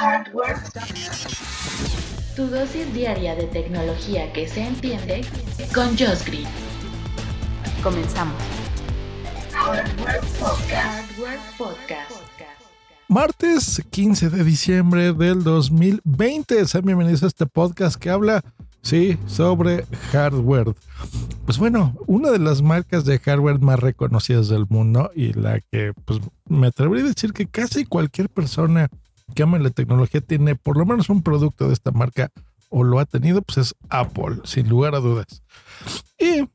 Hardware. Tu dosis diaria de tecnología que se entiende con Josh Green. Comenzamos. Hardware Podcast. Hardware Podcast. Martes 15 de diciembre del 2020. Sean bienvenidos a este podcast que habla, sí, sobre hardware. Pues bueno, una de las marcas de hardware más reconocidas del mundo y la que pues me atrevería a decir que casi cualquier persona que ama la tecnología tiene por lo menos un producto de esta marca o lo ha tenido, pues es Apple, sin lugar a dudas. Y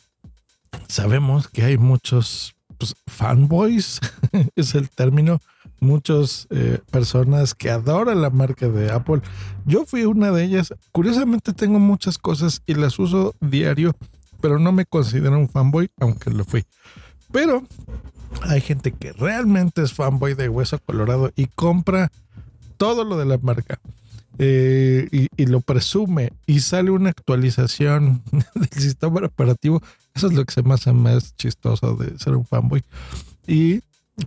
sabemos que hay muchos pues, fanboys, es el término, muchas eh, personas que adoran la marca de Apple. Yo fui una de ellas. Curiosamente tengo muchas cosas y las uso diario, pero no me considero un fanboy, aunque lo fui. Pero hay gente que realmente es fanboy de hueso colorado y compra todo lo de la marca. eh, y, lo presume y sale una actualización del sistema operativo. Eso es lo que se me hace más chistoso de ser un fanboy. Y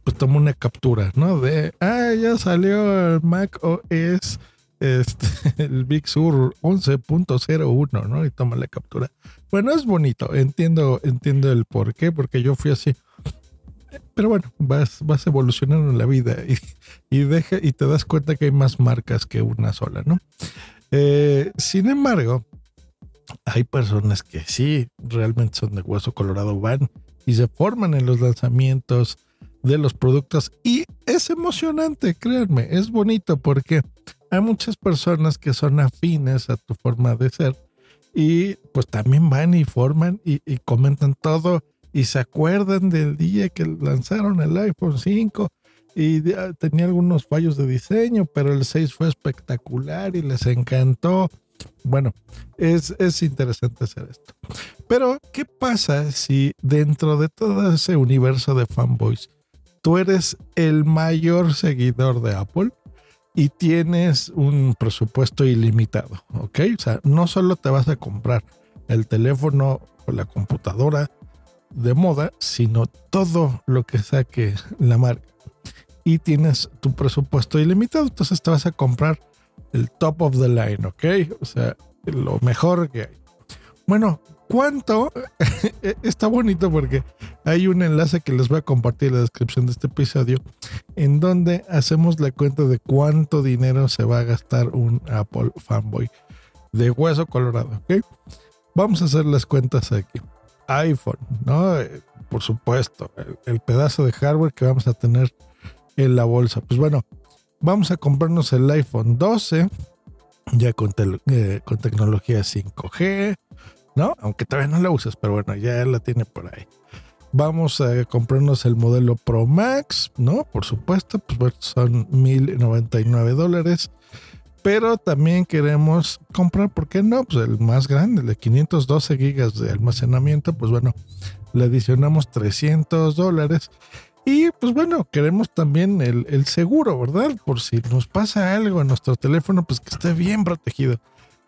pues toma una captura, ¿no? De, ah, ya salió el Mac OS, este, el Big Sur 11.01, ¿no? Y toma la captura. Bueno, es bonito, entiendo, entiendo el por qué, porque yo fui así. Pero bueno, vas, vas evolucionando en la vida y, y, deja, y te das cuenta que hay más marcas que una sola, ¿no? Eh, sin embargo, hay personas que sí, realmente son de hueso colorado, van y se forman en los lanzamientos de los productos y es emocionante, créanme, es bonito porque hay muchas personas que son afines a tu forma de ser y pues también van y forman y, y comentan todo y se acuerdan del día que lanzaron el iPhone 5 y tenía algunos fallos de diseño, pero el 6 fue espectacular y les encantó. Bueno, es, es interesante hacer esto. Pero, ¿qué pasa si dentro de todo ese universo de fanboys, tú eres el mayor seguidor de Apple y tienes un presupuesto ilimitado? ¿Ok? O sea, no solo te vas a comprar el teléfono o la computadora de moda, sino todo lo que saque la marca. Y tienes tu presupuesto ilimitado, entonces te vas a comprar el top of the line, ¿ok? O sea, lo mejor que hay. Bueno, ¿cuánto? Está bonito porque hay un enlace que les voy a compartir en la descripción de este episodio, en donde hacemos la cuenta de cuánto dinero se va a gastar un Apple fanboy de hueso colorado, ¿ok? Vamos a hacer las cuentas aquí iPhone, ¿no? Por supuesto, el, pedazo de hardware que vamos a tener en la bolsa. Pues bueno, vamos a comprarnos el iPhone 12, ya con, eh, tecnología 5G, ¿no? Aunque todavía no la usas, pero bueno, ya la tiene por ahí. Vamos a comprarnos el modelo Pro Max, ¿no? Por supuesto, pues bueno, son 1099 dólares pero también queremos comprar, ¿por qué no? Pues el más grande, el de 512 gigas de almacenamiento, pues bueno, le adicionamos 300 dólares. Y pues bueno, queremos también el, el, seguro, ¿verdad? Por si nos pasa algo en nuestro teléfono, pues que esté bien protegido.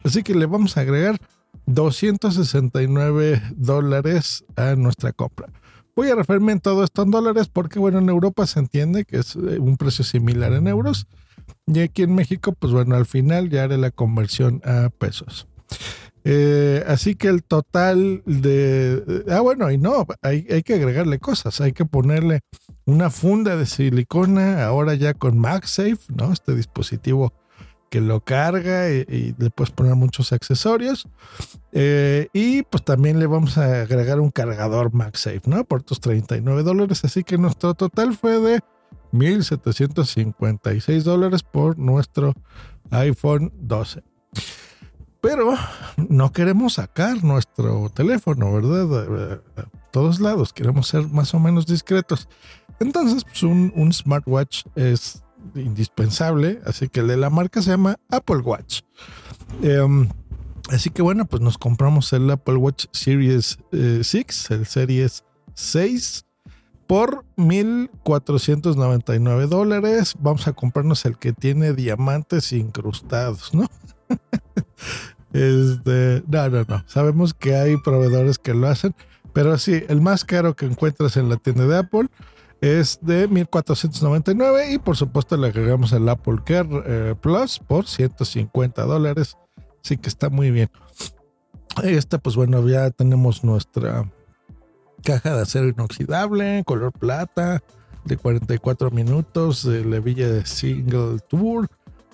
Así que le vamos a agregar 269 dólares a nuestra compra. Voy a referirme en todo esto en dólares porque, bueno, en Europa se entiende que es un precio similar en euros. Y aquí en México, pues bueno, al final ya haré la conversión a pesos. Eh, así que el total de... Ah, bueno, y no, hay, hay, que agregarle cosas. Hay que ponerle una funda de silicona, ahora ya con MagSafe, ¿no? Este dispositivo que lo carga y, y le puedes poner muchos accesorios. Eh, y pues también le vamos a agregar un cargador MagSafe, ¿no? Por tus 39 dólares. Así que nuestro total fue de 1.756 dólares por nuestro iPhone 12. Pero no queremos sacar nuestro teléfono, ¿verdad? A todos lados, queremos ser más o menos discretos. Entonces, pues un, smartwatch es indispensable. Así que el de la marca se llama Apple Watch. Em, así que bueno, pues nos compramos el Apple Watch Series 6, el Series 6 por 1.499 dólares. Vamos a comprarnos el que tiene diamantes incrustados, ¿no? este, no, no, no. Sabemos que hay proveedores que lo hacen, pero sí, el más caro que encuentras en la tienda de Apple es de 1499 y por supuesto le agregamos el Apple Care eh, Plus por 150 dólares. Así que está muy bien. Esta, pues bueno, ya tenemos nuestra caja de acero inoxidable, color plata, de 44 minutos, de levilla de single tour,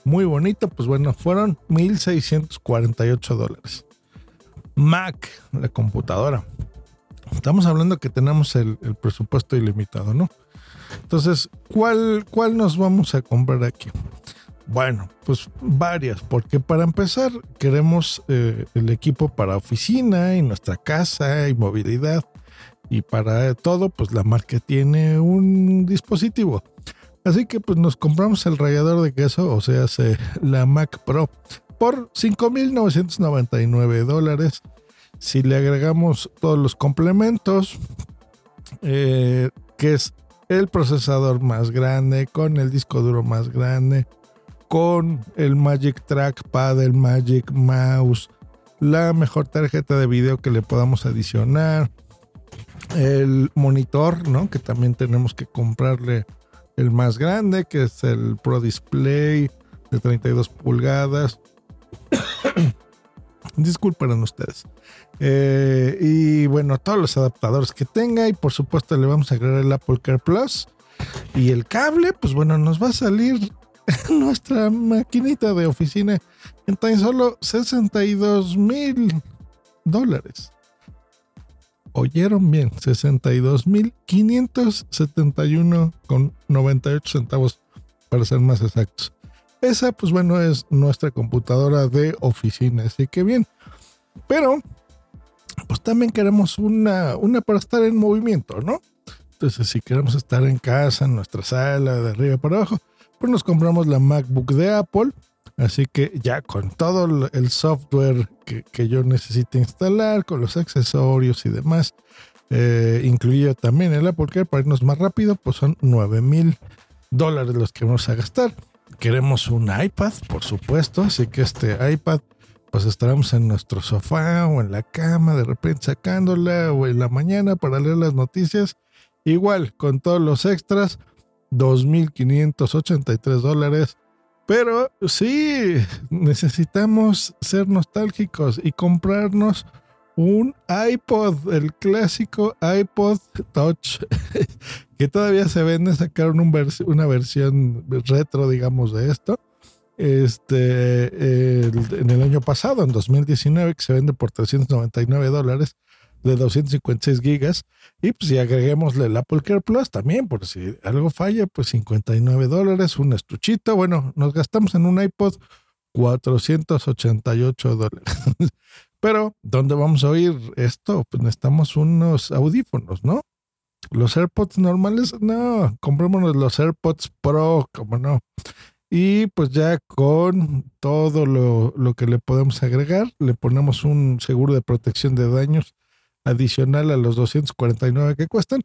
muy bonito, pues bueno, fueron 1.648 dólares. Mac, la computadora. Estamos hablando que tenemos el, presupuesto ilimitado, ¿no? Entonces, ¿cuál, ¿cuál nos vamos a comprar aquí? Bueno, pues varias, porque para empezar queremos eh, el equipo para oficina y nuestra casa y movilidad. Y para todo, pues la marca tiene un dispositivo. Así que pues nos compramos el rallador de queso, o sea, la Mac Pro, por 5.999 dólares. Si le agregamos todos los complementos, eh, que es el procesador más grande, con el disco duro más grande, con el Magic Trackpad, el Magic Mouse, la mejor tarjeta de video que le podamos adicionar, el monitor, ¿no? Que también tenemos que comprarle el más grande, que es el Pro Display de 32 pulgadas. Disculpen ustedes. Eh, y bueno, todos los adaptadores que tenga. Y por supuesto le vamos a agregar el Apple Care Plus. Y el cable, pues bueno, nos va a salir nuestra maquinita de oficina en tan solo 62 mil dólares oyeron bien, 62.571 con 98 centavos para ser más exactos. Esa, pues bueno, es nuestra computadora de oficina, así que bien. Pero, pues también queremos una, una para estar en movimiento, ¿no? Entonces, si queremos estar en casa, en nuestra sala, de arriba para abajo, pues nos compramos la MacBook de Apple Así que ya con todo el software que, yo necesite instalar, con los accesorios y demás, eh, incluido también el Apple Care para irnos más rápido, pues son 9 mil dólares los que vamos a gastar. Queremos un iPad, por supuesto, así que este iPad, pues estaremos en nuestro sofá o en la cama, de repente sacándola o en la mañana para leer las noticias. Igual, con todos los extras, 2.583 dólares pero sí, necesitamos ser nostálgicos y comprarnos un iPod, el clásico iPod Touch, que todavía se vende, sacaron una versión retro, digamos, de esto. Este, en el año pasado, en 2019, que se vende por 399 dólares de 256 gigas. Y pues si agreguémosle el Apple Care Plus también, por si algo falla, pues 59 dólares, un estuchito. Bueno, nos gastamos en un iPod 488 dólares. Pero, ¿dónde vamos a oír esto? Pues necesitamos unos audífonos, ¿no? Los AirPods normales, no, comprémonos los AirPods Pro, como no. Y pues ya con todo lo, lo, que le podemos agregar, le ponemos un seguro de protección de daños adicional a los 249 que cuestan,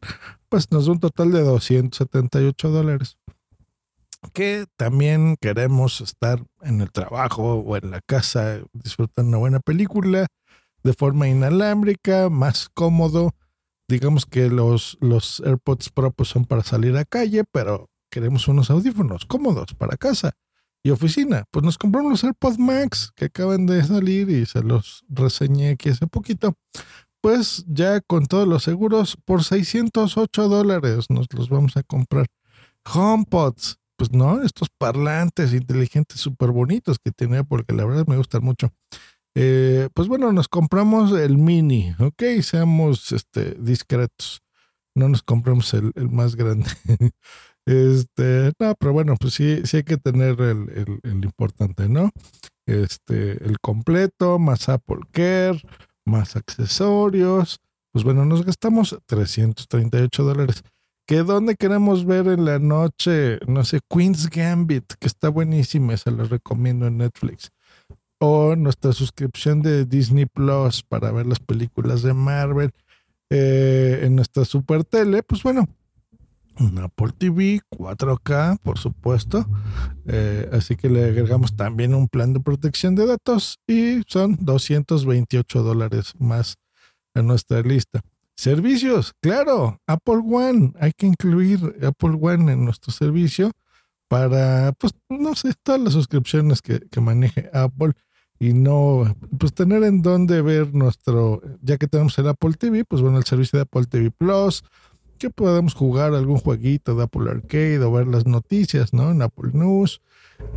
pues nos da un total de 278 dólares. Que también queremos estar en el trabajo o en la casa disfrutando una buena película de forma inalámbrica, más cómodo. Digamos que los, los AirPods Pro pues, son para salir a calle, pero queremos unos audífonos cómodos para casa y oficina. Pues nos compramos los AirPods Max que acaban de salir y se los reseñé aquí hace poquito pues ya con todos los seguros por 608 dólares nos los vamos a comprar. HomePods, pues no, estos parlantes inteligentes súper bonitos que tenía porque la verdad me gustan mucho. Eh, pues bueno, nos compramos el mini, ok, seamos este, discretos. No nos compramos el, más grande. este, no, pero bueno, pues sí, sí hay que tener el, el, el importante, ¿no? Este, el completo, más Apple Care más accesorios. Pues bueno, nos gastamos 338 dólares. que dónde queremos ver en la noche, no sé, Queen's Gambit, que está buenísima, se los recomiendo en Netflix. O nuestra suscripción de Disney Plus para ver las películas de Marvel eh, en nuestra super tele, pues bueno, un Apple TV 4K, por supuesto. Eh, así que le agregamos también un plan de protección de datos y son 228 dólares más en nuestra lista. Servicios, claro, Apple One, hay que incluir Apple One en nuestro servicio para, pues, no sé, todas las suscripciones que, que maneje Apple y no, pues, tener en dónde ver nuestro, ya que tenemos el Apple TV, pues, bueno, el servicio de Apple TV Plus, que podamos jugar algún jueguito de Apple Arcade o ver las noticias, ¿no? En Apple News,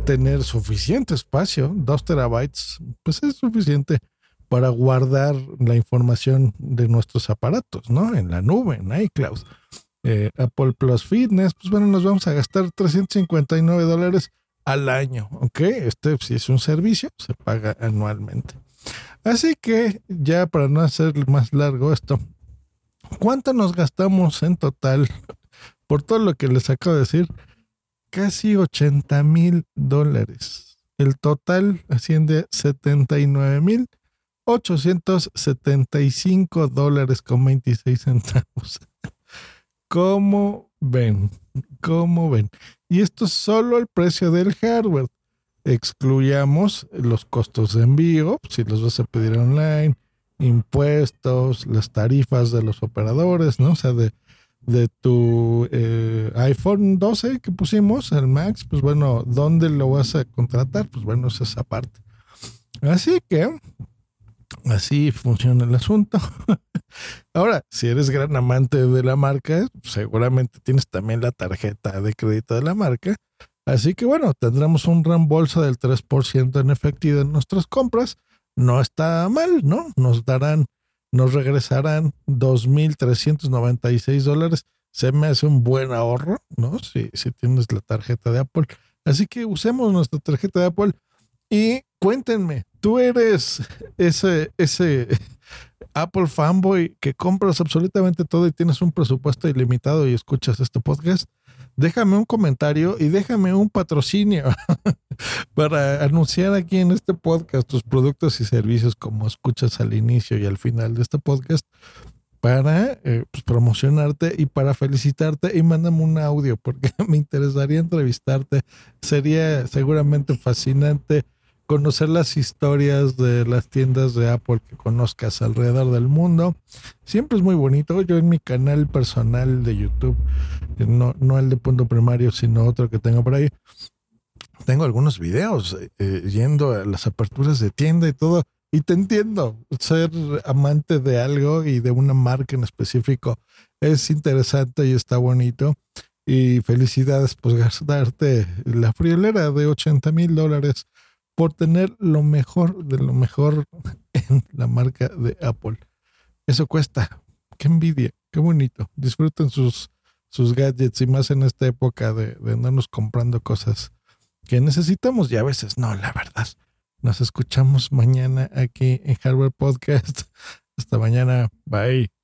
tener suficiente espacio, dos terabytes, pues es suficiente para guardar la información de nuestros aparatos, ¿no? En la nube, en iCloud. Eh, Apple Plus Fitness, pues bueno, nos vamos a gastar 359 dólares al año, ¿ok? Este si es un servicio, se paga anualmente. Así que ya para no hacer más largo esto, ¿cuánto nos gastamos en total por todo lo que les acabo de decir? Casi 80 mil dólares. El total asciende a 79 mil 875 dólares con 26 centavos. ¿Cómo ven? ¿Cómo ven? Y esto es solo el precio del hardware. Excluyamos los costos de envío, si los vas a pedir online, impuestos, las tarifas de los operadores, ¿no? O sea, de, de tu eh, iPhone 12 que pusimos, el Max, pues bueno, ¿dónde lo vas a contratar? Pues bueno, es esa parte. Así que Así funciona el asunto. Ahora, si eres gran amante de la marca, seguramente tienes también la tarjeta de crédito de la marca. Así que bueno, tendremos un reembolso del 3% en efectivo en nuestras compras. No está mal, ¿no? Nos darán, nos regresarán 2.396 dólares. Se me hace un buen ahorro, ¿no? Si, si tienes la tarjeta de Apple. Así que usemos nuestra tarjeta de Apple y cuéntenme, tú eres ese, ese Apple fanboy que compras absolutamente todo y tienes un presupuesto ilimitado y escuchas este podcast, déjame un comentario y déjame un patrocinio para anunciar aquí en este podcast tus productos y servicios como escuchas al inicio y al final de este podcast para eh, pues, promocionarte y para felicitarte y mándame un audio porque me interesaría entrevistarte. Sería seguramente fascinante conocer las historias de las tiendas de Apple que conozcas alrededor del mundo. Siempre es muy bonito. Yo en mi canal personal de YouTube, no, no el de punto primario, sino otro que tengo por ahí, tengo algunos videos eh, yendo a las aperturas de tienda y todo. Y te entiendo, ser amante de algo y de una marca en específico es interesante y está bonito. Y felicidades, pues gastarte la friolera de 80 mil dólares por tener lo mejor de lo mejor en la marca de Apple. Eso cuesta. Qué envidia, qué bonito. Disfruten sus, sus gadgets y más en esta época de, de andarnos comprando cosas que necesitamos y a veces no, la verdad. Nos escuchamos mañana aquí en Hardware Podcast. Hasta mañana. Bye.